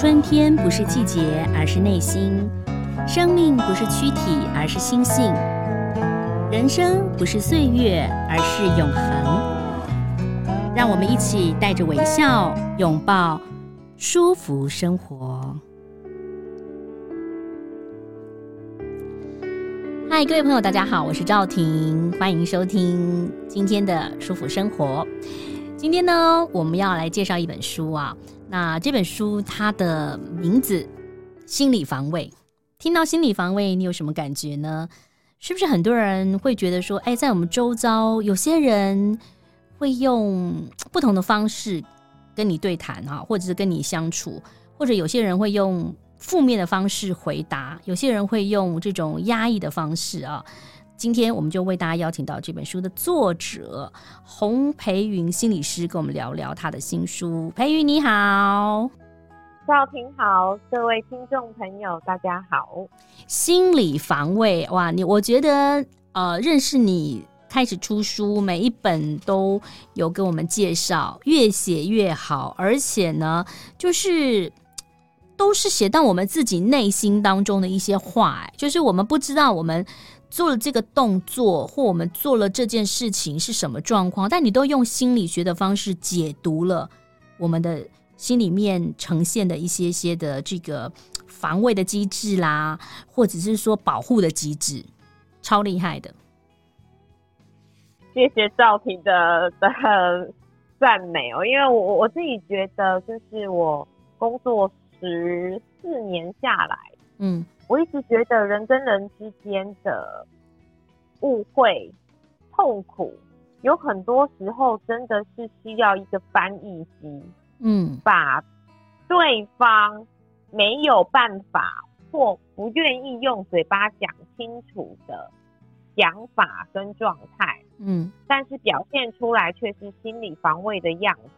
春天不是季节，而是内心；生命不是躯体，而是心性；人生不是岁月，而是永恒。让我们一起带着微笑，拥抱舒服生活。嗨，各位朋友，大家好，我是赵婷，欢迎收听今天的舒服生活。今天呢，我们要来介绍一本书啊。那这本书它的名字《心理防卫》，听到“心理防卫”，你有什么感觉呢？是不是很多人会觉得说，哎，在我们周遭，有些人会用不同的方式跟你对谈啊，或者是跟你相处，或者有些人会用负面的方式回答，有些人会用这种压抑的方式啊。今天我们就为大家邀请到这本书的作者洪培云心理师，跟我们聊聊他的新书。培云你好，赵婷好，各位听众朋友大家好。心理防卫哇，你我觉得呃，认识你开始出书，每一本都有跟我们介绍，越写越好，而且呢，就是都是写到我们自己内心当中的一些话，哎，就是我们不知道我们。做了这个动作，或我们做了这件事情是什么状况？但你都用心理学的方式解读了我们的心里面呈现的一些些的这个防卫的机制啦，或者是说保护的机制，超厉害的。谢谢赵婷的的赞美哦，因为我我自己觉得，就是我工作十四年下来，嗯。我一直觉得人跟人之间的误会、痛苦，有很多时候真的是需要一个翻译机，嗯，把对方没有办法或不愿意用嘴巴讲清楚的想法跟状态，嗯，但是表现出来却是心理防卫的样子，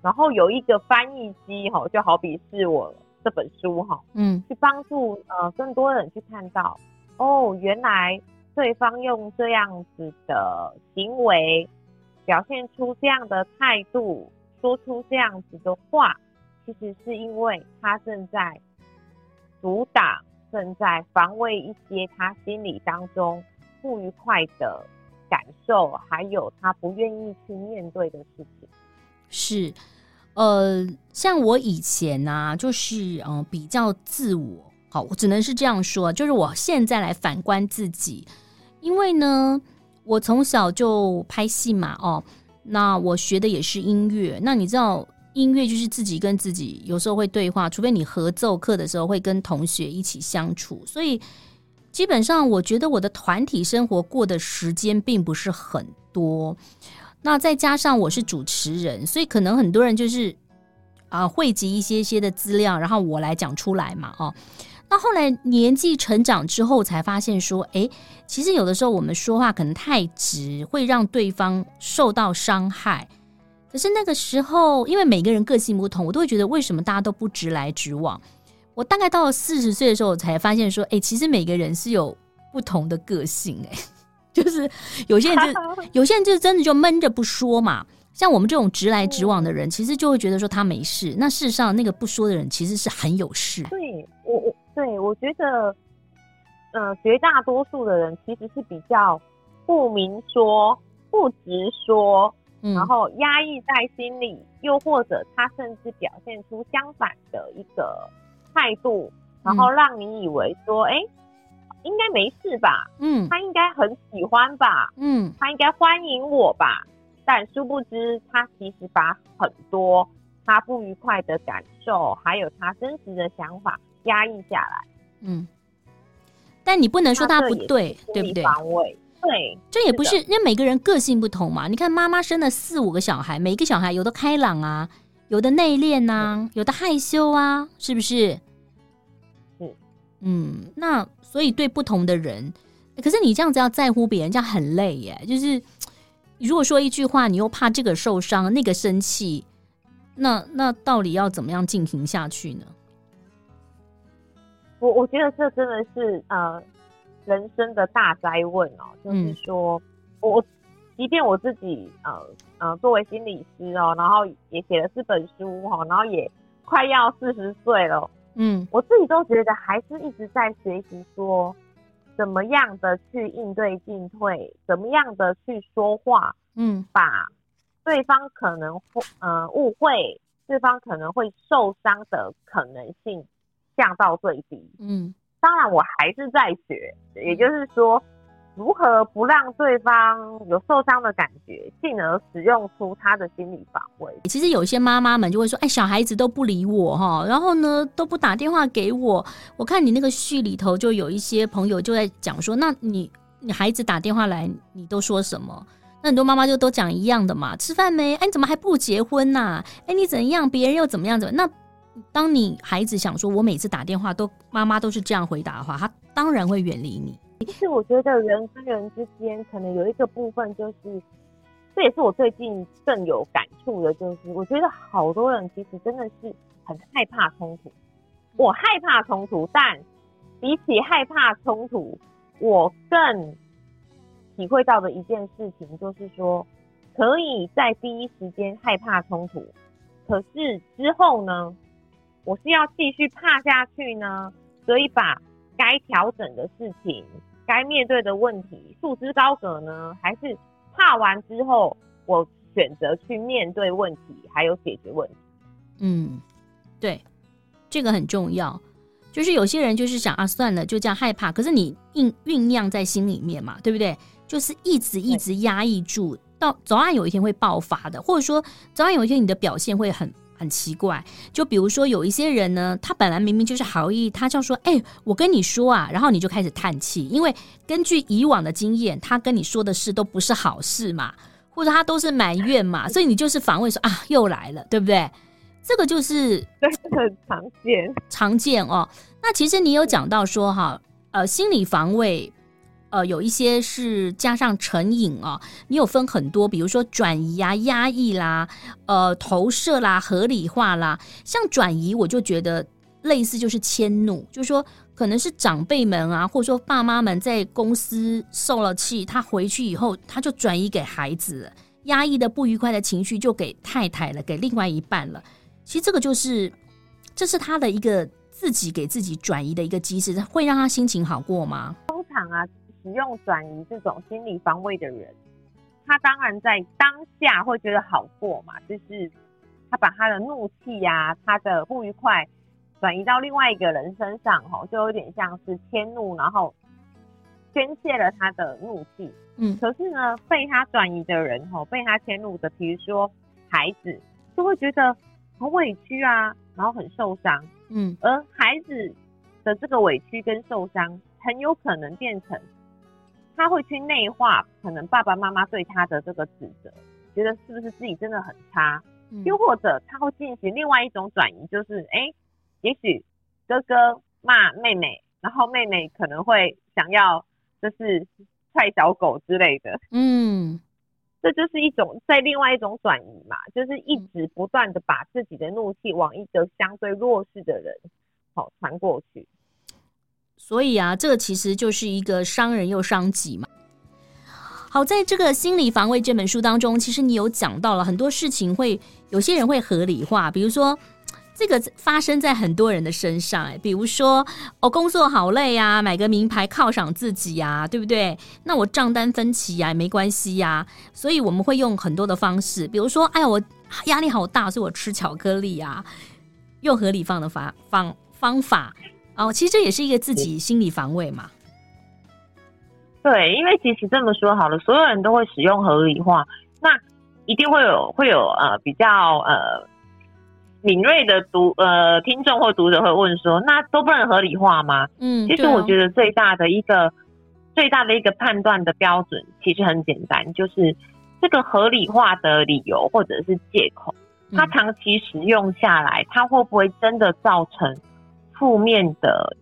然后有一个翻译机，吼，就好比是我。这本书哈，嗯，去帮助呃更多人去看到，哦，原来对方用这样子的行为，表现出这样的态度，说出这样子的话，其实是因为他正在阻挡，正在防卫一些他心里当中不愉快的感受，还有他不愿意去面对的事情，是。呃，像我以前呢、啊，就是嗯、比较自我，好，我只能是这样说，就是我现在来反观自己，因为呢，我从小就拍戏嘛，哦，那我学的也是音乐，那你知道音乐就是自己跟自己有时候会对话，除非你合奏课的时候会跟同学一起相处，所以基本上我觉得我的团体生活过的时间并不是很多。那再加上我是主持人，所以可能很多人就是啊汇集一些些的资料，然后我来讲出来嘛，哦。那后来年纪成长之后，才发现说，哎，其实有的时候我们说话可能太直，会让对方受到伤害。可是那个时候，因为每个人个性不同，我都会觉得为什么大家都不直来直往？我大概到了四十岁的时候，才发现说，哎，其实每个人是有不同的个性，哎。就是有些人就 有些人就真的就闷着不说嘛，像我们这种直来直往的人，其实就会觉得说他没事。那事实上，那个不说的人其实是很有事。对我，我对我觉得，嗯、呃，绝大多数的人其实是比较不明说、不直说，嗯、然后压抑在心里，又或者他甚至表现出相反的一个态度，然后让你以为说，哎、嗯。应该没事吧？嗯，他应该很喜欢吧？嗯，他应该欢迎我吧？但殊不知，他其实把很多他不愉快的感受，还有他真实的想法压抑下来。嗯，但你不能说他不对，对不对？防卫，对，这也不是，因为每个人个性不同嘛。你看，妈妈生了四五个小孩，每一个小孩有的开朗啊，有的内敛啊，有的害羞啊，是不是？嗯嗯，那。所以对不同的人，可是你这样子要在乎别人，这样很累耶。就是如果说一句话，你又怕这个受伤，那个生气，那那到底要怎么样进行下去呢？我我觉得这真的是呃人生的大灾问哦。就是说，嗯、我即便我自己呃呃作为心理师哦，然后也写了四本书哦，然后也快要四十岁了，嗯，我自己都觉得还是一直在学习，说怎么样的去应对进退，怎么样的去说话，嗯，把对方可能会呃误会，对方可能会受伤的可能性降到最低，嗯，当然我还是在学，也就是说。如何不让对方有受伤的感觉，进而使用出他的心理防卫？其实有些妈妈们就会说：“哎，小孩子都不理我哈，然后呢都不打电话给我。”我看你那个序里头就有一些朋友就在讲说：“那你你孩子打电话来，你都说什么？”那很多妈妈就都讲一样的嘛：“吃饭没？哎，你怎么还不结婚呐？哎，你怎样？别人又怎么样？怎么？那当你孩子想说，我每次打电话都妈妈都是这样回答的话，他当然会远离你。”其实我觉得人跟人之间可能有一个部分，就是这也是我最近更有感触的，就是我觉得好多人其实真的是很害怕冲突。我害怕冲突，但比起害怕冲突，我更体会到的一件事情就是说，可以在第一时间害怕冲突，可是之后呢，我是要继续怕下去呢，所以把。该调整的事情，该面对的问题，束之高阁呢？还是怕完之后，我选择去面对问题，还有解决问题？嗯，对，这个很重要。就是有些人就是想啊，算了，就这样害怕。可是你酝酝酿在心里面嘛，对不对？就是一直一直压抑住，到早晚有一天会爆发的，或者说早晚有一天你的表现会很。很奇怪，就比如说有一些人呢，他本来明明就是好意，他就说：“哎、欸，我跟你说啊。”然后你就开始叹气，因为根据以往的经验，他跟你说的事都不是好事嘛，或者他都是埋怨嘛，所以你就是防卫说：“啊，又来了，对不对？”这个就是很常见，常见哦。那其实你有讲到说哈，呃，心理防卫。呃，有一些是加上成瘾啊，你有分很多，比如说转移啊、压抑啦、呃、投射啦、合理化啦。像转移，我就觉得类似就是迁怒，就是说可能是长辈们啊，或者说爸妈们在公司受了气，他回去以后他就转移给孩子，压抑的不愉快的情绪就给太太了，给另外一半了。其实这个就是，这是他的一个自己给自己转移的一个机制，会让他心情好过吗？通常啊。使用转移这种心理防卫的人，他当然在当下会觉得好过嘛，就是他把他的怒气呀、啊、他的不愉快转移到另外一个人身上，吼，就有点像是迁怒，然后宣泄了他的怒气。嗯，可是呢，被他转移的人，吼，被他迁怒的，比如说孩子，就会觉得很委屈啊，然后很受伤。嗯，而孩子的这个委屈跟受伤，很有可能变成。他会去内化，可能爸爸妈妈对他的这个指责，觉得是不是自己真的很差，嗯、又或者他会进行另外一种转移，就是哎、欸，也许哥哥骂妹妹，然后妹妹可能会想要就是踹小狗之类的，嗯，这就是一种在另外一种转移嘛，就是一直不断的把自己的怒气往一个相对弱势的人好传过去。所以啊，这个其实就是一个伤人又伤己嘛。好，在这个心理防卫这本书当中，其实你有讲到了很多事情，会有些人会合理化，比如说这个发生在很多人的身上，哎，比如说哦，工作好累啊，买个名牌犒赏自己呀，对不对？那我账单分期呀，没关系呀。所以我们会用很多的方式，比如说，哎呀，我压力好大，所以我吃巧克力啊，用合理放的方方方法。哦，其实这也是一个自己心理防卫嘛。对，因为其实这么说好了，所有人都会使用合理化，那一定会有会有呃比较呃敏锐的读呃听众或读者会问说，那都不能合理化吗？嗯，其实我觉得最大的一个最大的一个判断的标准其实很简单，就是这个合理化的理由或者是借口，它长期使用下来，它会不会真的造成？负面的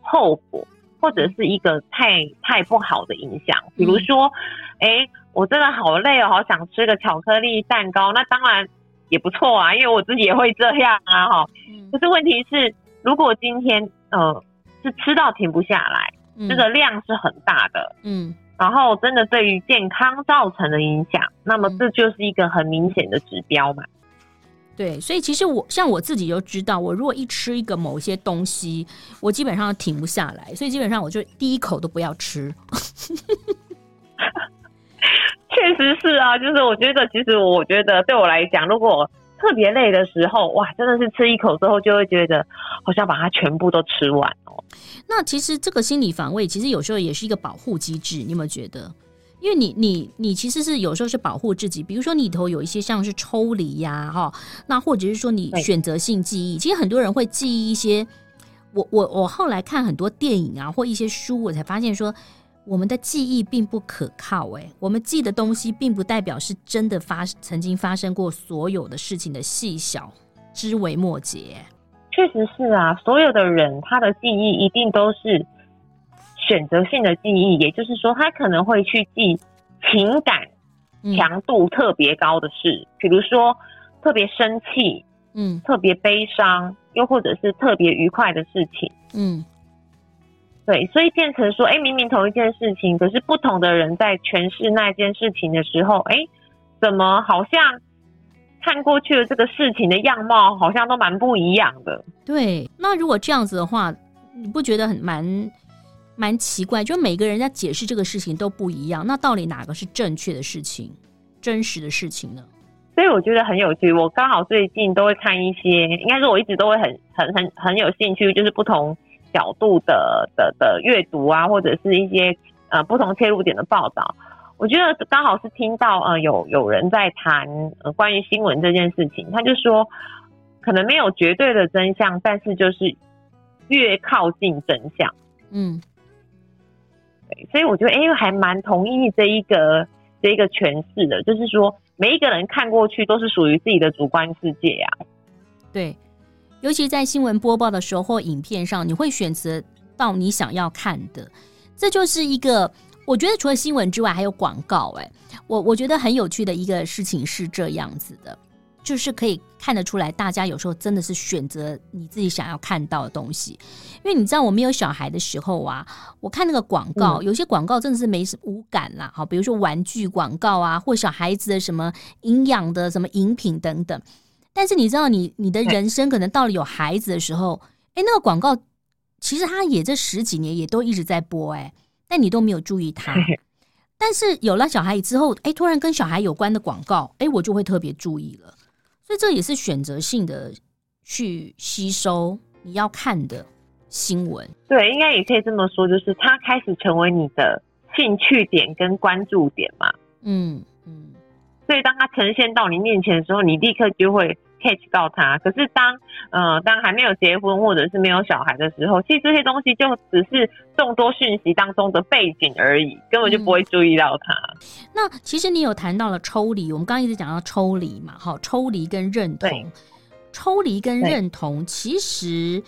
后果，或者是一个太太不好的影响，比如说，哎、欸，我真的好累哦，好想吃个巧克力蛋糕，那当然也不错啊，因为我自己也会这样啊，哈。可是问题是，如果今天呃是吃到停不下来，嗯、这个量是很大的，嗯，然后真的对于健康造成的影响，那么这就是一个很明显的指标嘛。对，所以其实我像我自己就知道，我如果一吃一个某些东西，我基本上停不下来，所以基本上我就第一口都不要吃。确实是啊，就是我觉得，其实我觉得对我来讲，如果特别累的时候，哇，真的是吃一口之后就会觉得好像把它全部都吃完哦。那其实这个心理防卫，其实有时候也是一个保护机制，你有没有觉得？因为你你你其实是有时候是保护自己，比如说你头有一些像是抽离呀，哈，那或者是说你选择性记忆，其实很多人会记忆一些。我我我后来看很多电影啊，或一些书，我才发现说，我们的记忆并不可靠。哎，我们记的东西并不代表是真的发曾经发生过所有的事情的细小枝微末节。确实是啊，所有的人他的记忆一定都是。选择性的记忆，也就是说，他可能会去记情感强度特别高的事，嗯、比如说特别生气，嗯，特别悲伤，又或者是特别愉快的事情，嗯，对，所以变成说，哎、欸，明明同一件事情，可是不同的人在诠释那件事情的时候，哎、欸，怎么好像看过去的这个事情的样貌，好像都蛮不一样的。对，那如果这样子的话，你不觉得很蛮？蛮奇怪，就每个人在解释这个事情都不一样，那到底哪个是正确的事情、真实的事情呢？所以我觉得很有趣。我刚好最近都会看一些，应该是我一直都会很、很、很、很有兴趣，就是不同角度的的的阅读啊，或者是一些呃不同切入点的报道。我觉得刚好是听到呃有有人在谈呃关于新闻这件事情，他就说可能没有绝对的真相，但是就是越靠近真相，嗯。所以我觉得，哎、欸，还蛮同意这一个这一个诠释的，就是说，每一个人看过去都是属于自己的主观世界呀、啊。对，尤其在新闻播报的时候或影片上，你会选择到你想要看的，这就是一个我觉得除了新闻之外，还有广告。哎，我我觉得很有趣的一个事情是这样子的。就是可以看得出来，大家有时候真的是选择你自己想要看到的东西，因为你知道我没有小孩的时候啊，我看那个广告，有些广告真的是没无感啦，好，比如说玩具广告啊，或小孩子的什么营养的什么饮品等等。但是你知道你，你你的人生可能到了有孩子的时候，哎，那个广告其实它也这十几年也都一直在播，哎，但你都没有注意它。但是有了小孩之后，哎，突然跟小孩有关的广告，哎，我就会特别注意了。所以这也是选择性的去吸收你要看的新闻。对，应该也可以这么说，就是它开始成为你的兴趣点跟关注点嘛。嗯嗯。所以当它呈现到你面前的时候，你立刻就会。Catch 到他，可是当呃当还没有结婚或者是没有小孩的时候，其实这些东西就只是众多讯息当中的背景而已，根本就不会注意到他。嗯、那其实你有谈到了抽离，我们刚刚一直讲到抽离嘛，好，抽离跟认同，抽离跟认同其实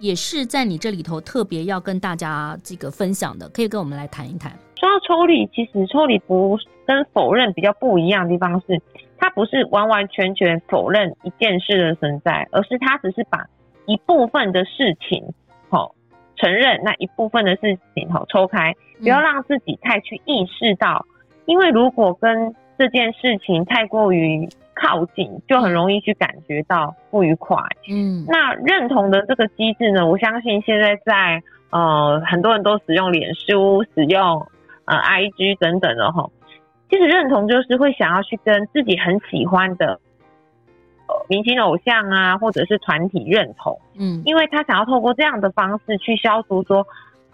也是在你这里头特别要跟大家这个分享的，可以跟我们来谈一谈。说到抽离，其实抽离不跟否认比较不一样的地方是，它不是完完全全否认一件事的存在，而是它只是把一部分的事情，好承认那一部分的事情，好抽开，不要让自己太去意识到，因为如果跟这件事情太过于靠近，就很容易去感觉到不愉快。嗯，那认同的这个机制呢，我相信现在在呃很多人都使用脸书，使用。呃，IG 等等的哈，其实认同就是会想要去跟自己很喜欢的呃明星偶像啊，或者是团体认同，嗯，因为他想要透过这样的方式去消除说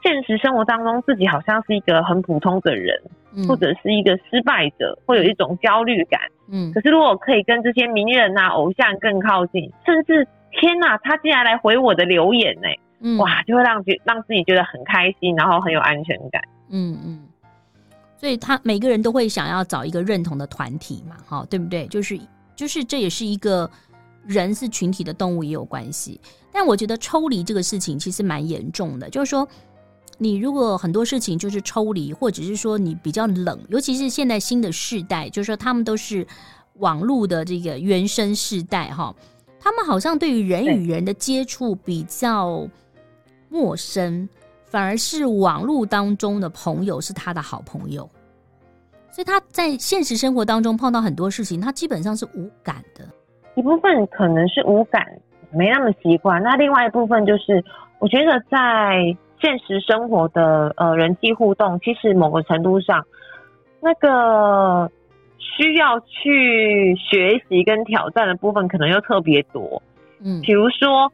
现实生活当中自己好像是一个很普通的人，嗯，或者是一个失败者，会有一种焦虑感，嗯，可是如果可以跟这些名人啊、偶像更靠近，甚至天哪，他竟然来回我的留言呢，嗯，哇，就会让觉让自己觉得很开心，然后很有安全感，嗯嗯。所以他每个人都会想要找一个认同的团体嘛，哈，对不对？就是就是这也是一个人是群体的动物也有关系。但我觉得抽离这个事情其实蛮严重的，就是说你如果很多事情就是抽离，或者是说你比较冷，尤其是现在新的世代，就是说他们都是网络的这个原生世代，哈，他们好像对于人与人的接触比较陌生。反而是网络当中的朋友是他的好朋友，所以他在现实生活当中碰到很多事情，他基本上是无感的。一部分可能是无感，没那么习惯。那另外一部分就是，我觉得在现实生活的呃人际互动，其实某个程度上，那个需要去学习跟挑战的部分，可能又特别多。嗯，比如说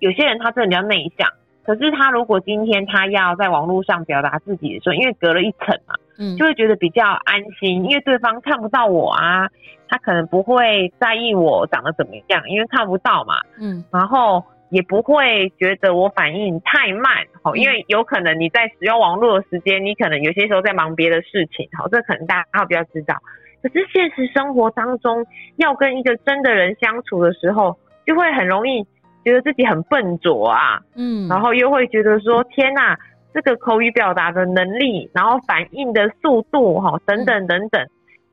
有些人他真的比较内向。可是他如果今天他要在网络上表达自己的时候，因为隔了一层嘛，嗯，就会觉得比较安心，因为对方看不到我啊，他可能不会在意我长得怎么样，因为看不到嘛，嗯，然后也不会觉得我反应太慢，哦，因为有可能你在使用网络的时间，你可能有些时候在忙别的事情，好，这可能大家比较知道。可是现实生活当中，要跟一个真的人相处的时候，就会很容易。觉得自己很笨拙啊，嗯，然后又会觉得说，天哪，这个口语表达的能力，然后反应的速度，哈，等等等等，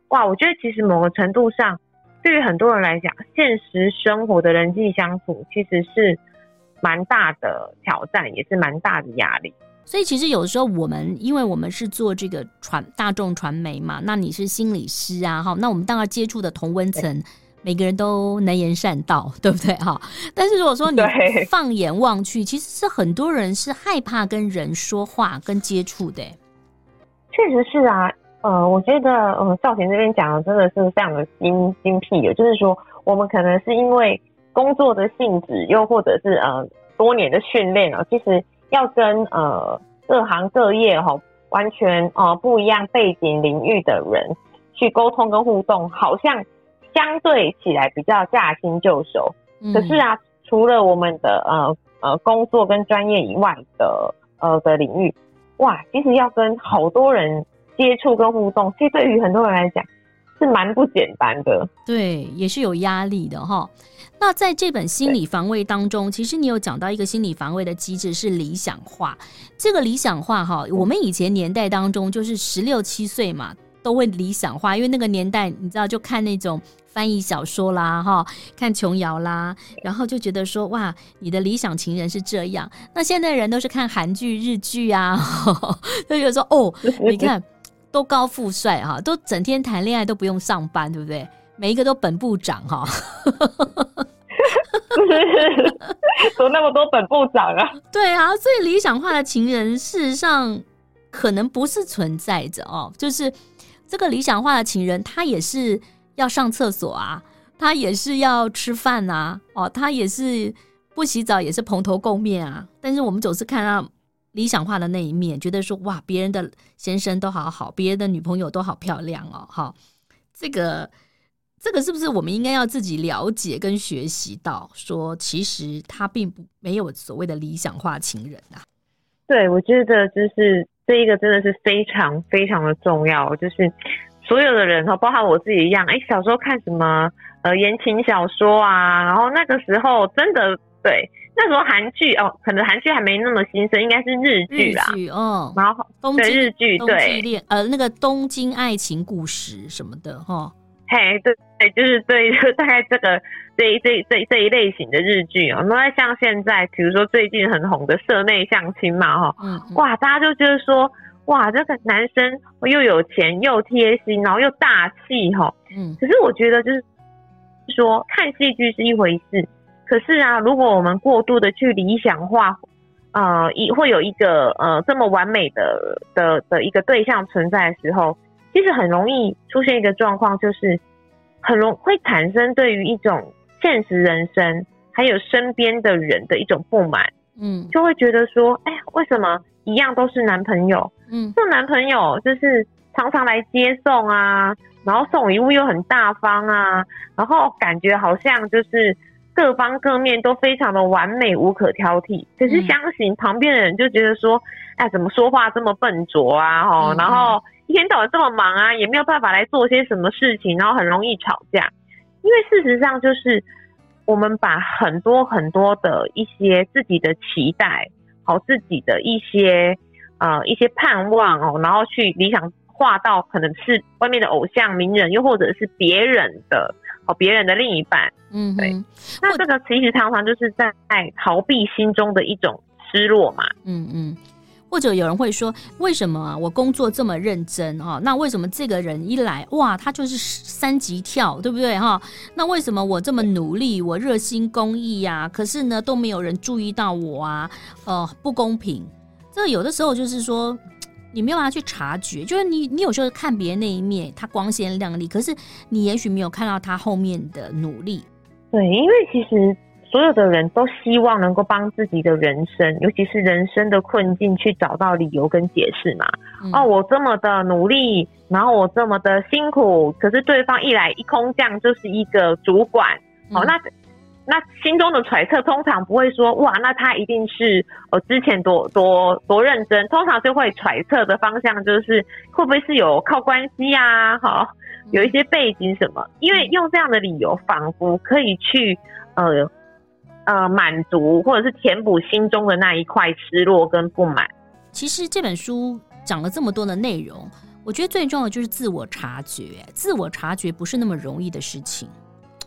哇，我觉得其实某个程度上，对于很多人来讲，现实生活的人际相处其实是蛮大的挑战，也是蛮大的压力。所以其实有时候我们，因为我们是做这个传大众传媒嘛，那你是心理师啊，哈，那我们当然接触的同温层。每个人都能言善道，对不对哈？但是如果说你放眼望去，其实是很多人是害怕跟人说话、跟接触的。确实是啊，呃，我觉得，呃，少贤这边讲的真的是非常的精精辟的，就是说，我们可能是因为工作的性质，又或者是呃多年的训练啊，其实要跟呃各行各业哈完全呃不一样背景领域的人去沟通跟互动，好像。相对起来比较驾轻就熟，可是啊，除了我们的呃呃工作跟专业以外的呃的领域，哇，其实要跟好多人接触跟互动，其实对于很多人来讲是蛮不简单的。对，也是有压力的哈。那在这本心理防卫当中，其实你有讲到一个心理防卫的机制是理想化。这个理想化哈，我们以前年代当中就是十六七岁嘛，都会理想化，因为那个年代你知道就看那种。翻译小说啦，哈，看琼瑶啦，然后就觉得说，哇，你的理想情人是这样。那现在人都是看韩剧、日剧啊，就觉得说，哦，你看都高富帅哈，都整天谈恋爱都不用上班，对不对？每一个都本部长哈，都那么多本部长啊？对啊，所以理想化的情人事实上可能不是存在着哦，就是这个理想化的情人，他也是。要上厕所啊，他也是要吃饭呐，哦，他也是不洗澡，也是蓬头垢面啊。但是我们总是看到理想化的那一面，觉得说哇，别人的先生都好好，别人的女朋友都好漂亮哦，哈，这个这个是不是我们应该要自己了解跟学习到，说其实他并不没有所谓的理想化情人啊？对，我觉得就是这一个真的是非常非常的重要，就是。所有的人哈，包含我自己一样，哎、欸，小时候看什么呃言情小说啊，然后那个时候真的对，那时候韩剧哦，可能韩剧还没那么兴盛，应该是日剧啦，日剧哦，然后东京日剧对，对呃那个东京爱情故事什么的哈，嘿，对对，就是对，就 大概这个这一这一这这一类型的日剧哦，那像现在比如说最近很红的社内相亲嘛哈，哇，大家就觉得说。哇，这个男生又有钱又贴心，然后又大气哈。嗯，可是我觉得就是说看戏剧是一回事，可是啊，如果我们过度的去理想化，呃，一会有一个呃这么完美的的的一个对象存在的时候，其实很容易出现一个状况，就是很容会产生对于一种现实人生还有身边的人的一种不满。嗯，就会觉得说，哎呀，为什么一样都是男朋友？嗯，这男朋友就是常常来接送啊，然后送礼物又很大方啊，然后感觉好像就是各方各面都非常的完美，无可挑剔。可是相信旁边的人就觉得说，哎，怎么说话这么笨拙啊？吼，然后一天到晚这么忙啊，也没有办法来做些什么事情，然后很容易吵架。因为事实上就是。我们把很多很多的一些自己的期待，好，自己的一些呃一些盼望哦，然后去理想化到可能是外面的偶像名人，又或者是别人的哦别人的另一半，嗯，对。那这个其实常常就是在逃避心中的一种失落嘛，嗯嗯。或者有人会说，为什么啊？我工作这么认真啊？那为什么这个人一来，哇，他就是三级跳，对不对哈？那为什么我这么努力，我热心公益呀？可是呢，都没有人注意到我啊？呃，不公平。这有的时候就是说，你没有办法去察觉，就是你你有时候看别人那一面，他光鲜亮丽，可是你也许没有看到他后面的努力。对，因为其实。所有的人都希望能够帮自己的人生，尤其是人生的困境，去找到理由跟解释嘛。嗯、哦，我这么的努力，然后我这么的辛苦，可是对方一来一空降就是一个主管。嗯、哦，那那心中的揣测通常不会说哇，那他一定是呃之前多多多认真，通常就会揣测的方向就是会不会是有靠关系呀、啊？好、哦，有一些背景什么，因为用这样的理由，仿佛可以去呃。呃，满足或者是填补心中的那一块失落跟不满。其实这本书讲了这么多的内容，我觉得最重要的就是自我察觉。自我察觉不是那么容易的事情。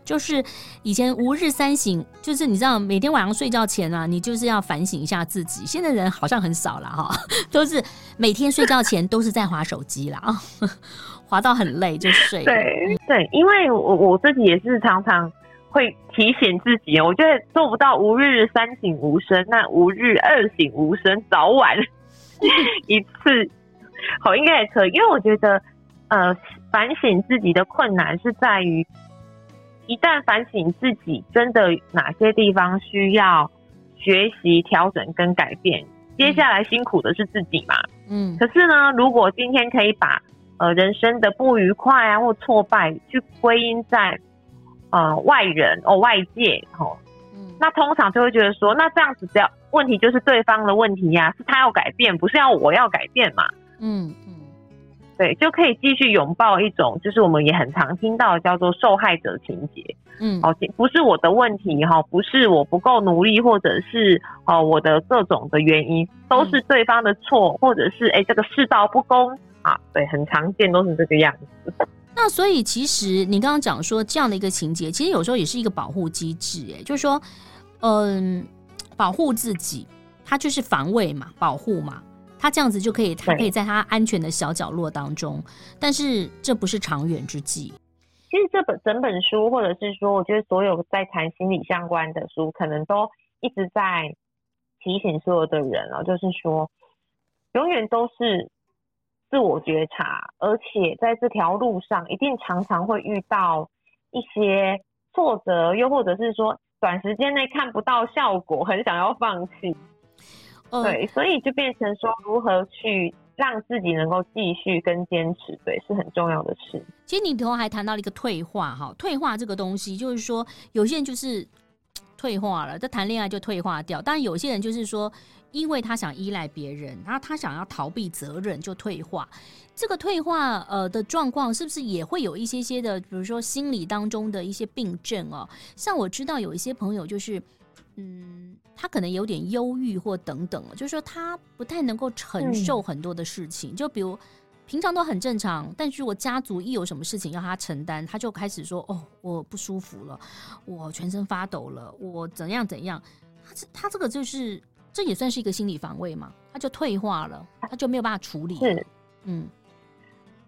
就是以前吾日三省，就是你知道，每天晚上睡觉前啊，你就是要反省一下自己。现在人好像很少了哈，都是每天睡觉前都是在划手机了啊，滑到很累就睡。对对，因为我我自己也是常常。会提醒自己，我觉得做不到无日三省吾身，那无日二省吾身，早晚 一次，好，应该也可以。因为我觉得，呃，反省自己的困难是在于，一旦反省自己，真的哪些地方需要学习、调整跟改变，接下来辛苦的是自己嘛。嗯。可是呢，如果今天可以把呃人生的不愉快啊或挫败去归因在。呃，外人哦，外界哦，嗯，那通常就会觉得说，那这样子只要问题就是对方的问题呀、啊，是他要改变，不是要我要改变嘛？嗯嗯，对，就可以继续拥抱一种，就是我们也很常听到的叫做受害者情节，嗯，哦，不是我的问题哈，不是我不够努力，或者是哦我的各种的原因，都是对方的错，或者是哎这个世道不公。啊，对，很常见都是这个样子。那所以，其实你刚刚讲说这样的一个情节，其实有时候也是一个保护机制，哎，就是说，嗯，保护自己，他就是防卫嘛，保护嘛，他这样子就可以，他可以在他安全的小角落当中，但是这不是长远之计。其实这本整本书，或者是说，我觉得所有在谈心理相关的书，可能都一直在提醒所有的人啊，就是说，永远都是。自我觉察，而且在这条路上一定常常会遇到一些挫折，又或者是说短时间内看不到效果，很想要放弃。嗯、对，所以就变成说如何去让自己能够继续跟坚持，对，是很重要的事。其实你头还谈到了一个退化，哈，退化这个东西，就是说有些人就是退化了，他谈恋爱就退化掉，但有些人就是说。因为他想依赖别人，然后他想要逃避责任，就退化。这个退化呃的状况，是不是也会有一些些的，比如说心理当中的一些病症哦？像我知道有一些朋友，就是嗯，他可能有点忧郁或等等，就是说他不太能够承受很多的事情。嗯、就比如平常都很正常，但是我家族一有什么事情要他承担，他就开始说：“哦，我不舒服了，我全身发抖了，我怎样怎样。”他这他这个就是。这也算是一个心理防卫嘛？他就退化了，他就没有办法处理。是，嗯，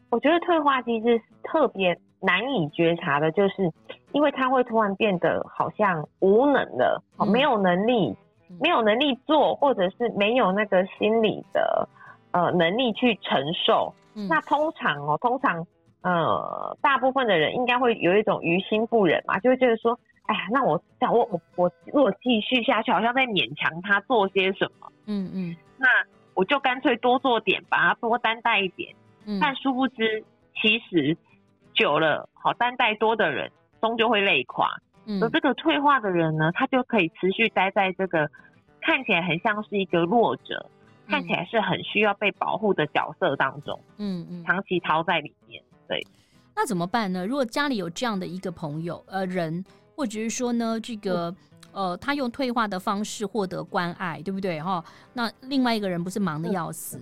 我觉得退化机制特别难以觉察的，就是因为他会突然变得好像无能了，嗯、没有能力，没有能力做，或者是没有那个心理的呃能力去承受。嗯、那通常哦，通常呃，大部分的人应该会有一种于心不忍嘛，就会觉得说。哎呀，那我想我我我如果继续下去，好像在勉强他做些什么。嗯嗯，那我就干脆多做点，把他多担待一点。嗯，但殊不知，其实久了，好担待多的人，终究会累垮。嗯，而这个退化的人呢，他就可以持续待在这个看起来很像是一个弱者，嗯、看起来是很需要被保护的角色当中。嗯嗯，长期逃在里面。对，那怎么办呢？如果家里有这样的一个朋友，呃，人。或者是说呢，这个呃，他用退化的方式获得关爱，对不对哈？那另外一个人不是忙的要死，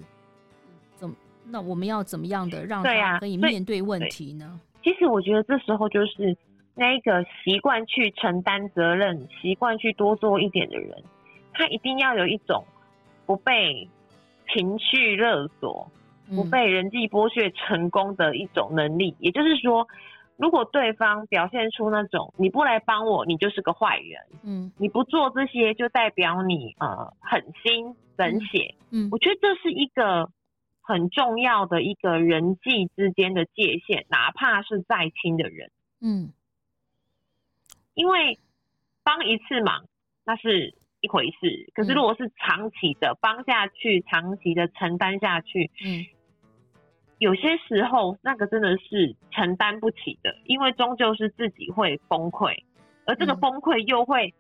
怎么？那我们要怎么样的让他可以面对问题呢？其实我觉得这时候就是那个习惯去承担责任、习惯去多做一点的人，他一定要有一种不被情绪勒索、不被人际剥削成功的一种能力。嗯、也就是说，如果对方表现出那种你不来帮我，你就是个坏人，嗯，你不做这些就代表你呃狠心冷血，嗯，嗯。我觉得这是一个很重要的一个人际之间的界限，哪怕是再亲的人，嗯，因为帮一次忙那是一回事，可是如果是长期的帮下去，长期的承担下去，嗯。有些时候，那个真的是承担不起的，因为终究是自己会崩溃，而这个崩溃又会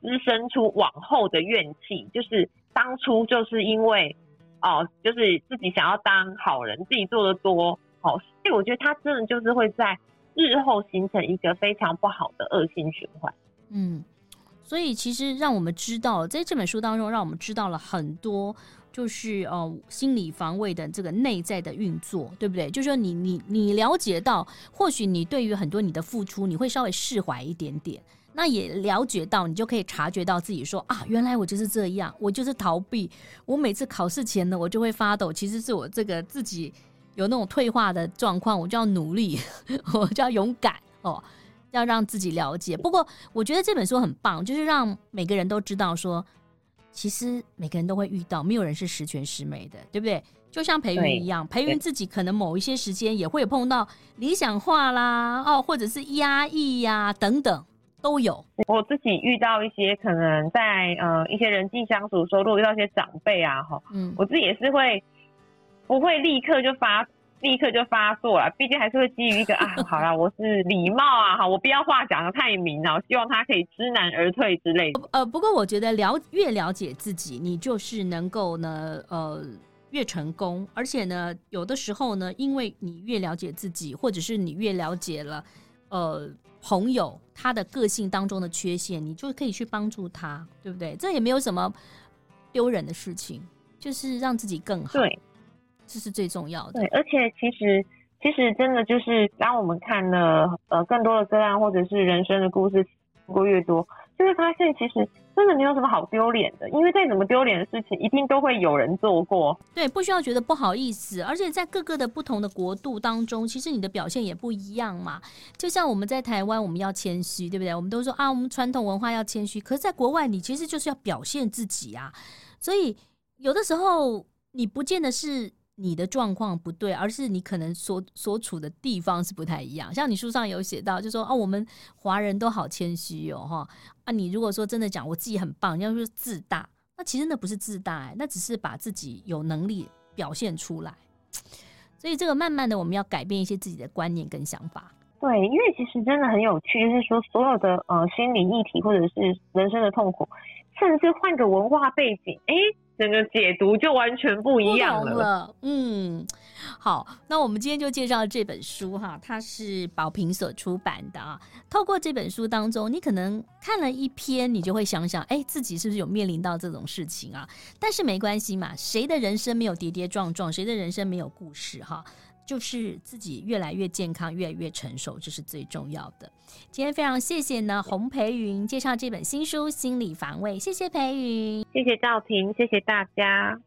滋生出往后的怨气，就是当初就是因为哦，就是自己想要当好人，自己做的多，哦，所以我觉得他真的就是会在日后形成一个非常不好的恶性循环。嗯，所以其实让我们知道，在这本书当中，让我们知道了很多。就是呃，心理防卫的这个内在的运作，对不对？就是说你你你了解到，或许你对于很多你的付出，你会稍微释怀一点点。那也了解到，你就可以察觉到自己说啊，原来我就是这样，我就是逃避。我每次考试前呢，我就会发抖，其实是我这个自己有那种退化的状况，我就要努力，我就要勇敢哦，要让自己了解。不过我觉得这本书很棒，就是让每个人都知道说。其实每个人都会遇到，没有人是十全十美的，对不对？就像培云一样，培云自己可能某一些时间也会碰到理想化啦，哦，或者是压抑呀、啊、等等，都有。我自己遇到一些可能在呃一些人际相处的时候，如果遇到一些长辈啊，哈，嗯，我自己也是会不会立刻就发。立刻就发作了，毕竟还是会基于一个啊，好啦，我是礼貌啊，好，我不要话讲的太明了，我希望他可以知难而退之类的。呃，不过我觉得了越了解自己，你就是能够呢，呃，越成功。而且呢，有的时候呢，因为你越了解自己，或者是你越了解了，呃，朋友他的个性当中的缺陷，你就可以去帮助他，对不对？这也没有什么丢人的事情，就是让自己更好。对。这是最重要的。对，而且其实其实真的就是，当我们看了呃更多的个案，或者是人生的故事听过越多，就会发现其实真的没有什么好丢脸的，因为再怎么丢脸的事情，一定都会有人做过。对，不需要觉得不好意思。而且在各个的不同的国度当中，其实你的表现也不一样嘛。就像我们在台湾，我们要谦虚，对不对？我们都说啊，我们传统文化要谦虚。可是，在国外，你其实就是要表现自己啊。所以，有的时候你不见得是。你的状况不对，而是你可能所所处的地方是不太一样。像你书上有写到，就说哦，我们华人都好谦虚哦，哈啊，你如果说真的讲我自己很棒，要说自大，那其实那不是自大，哎，那只是把自己有能力表现出来。所以这个慢慢的，我们要改变一些自己的观念跟想法。对，因为其实真的很有趣，就是说所有的呃心理议题或者是人生的痛苦，甚至换个文化背景，哎。整个解读就完全不一样了。嗯，好，那我们今天就介绍这本书哈，它是宝瓶所出版的啊。透过这本书当中，你可能看了一篇，你就会想想，哎，自己是不是有面临到这种事情啊？但是没关系嘛，谁的人生没有跌跌撞撞？谁的人生没有故事哈？就是自己越来越健康，越来越成熟，这是最重要的。今天非常谢谢呢，洪培云介绍这本新书《心理防卫》，谢谢培云，谢谢赵婷，谢谢大家。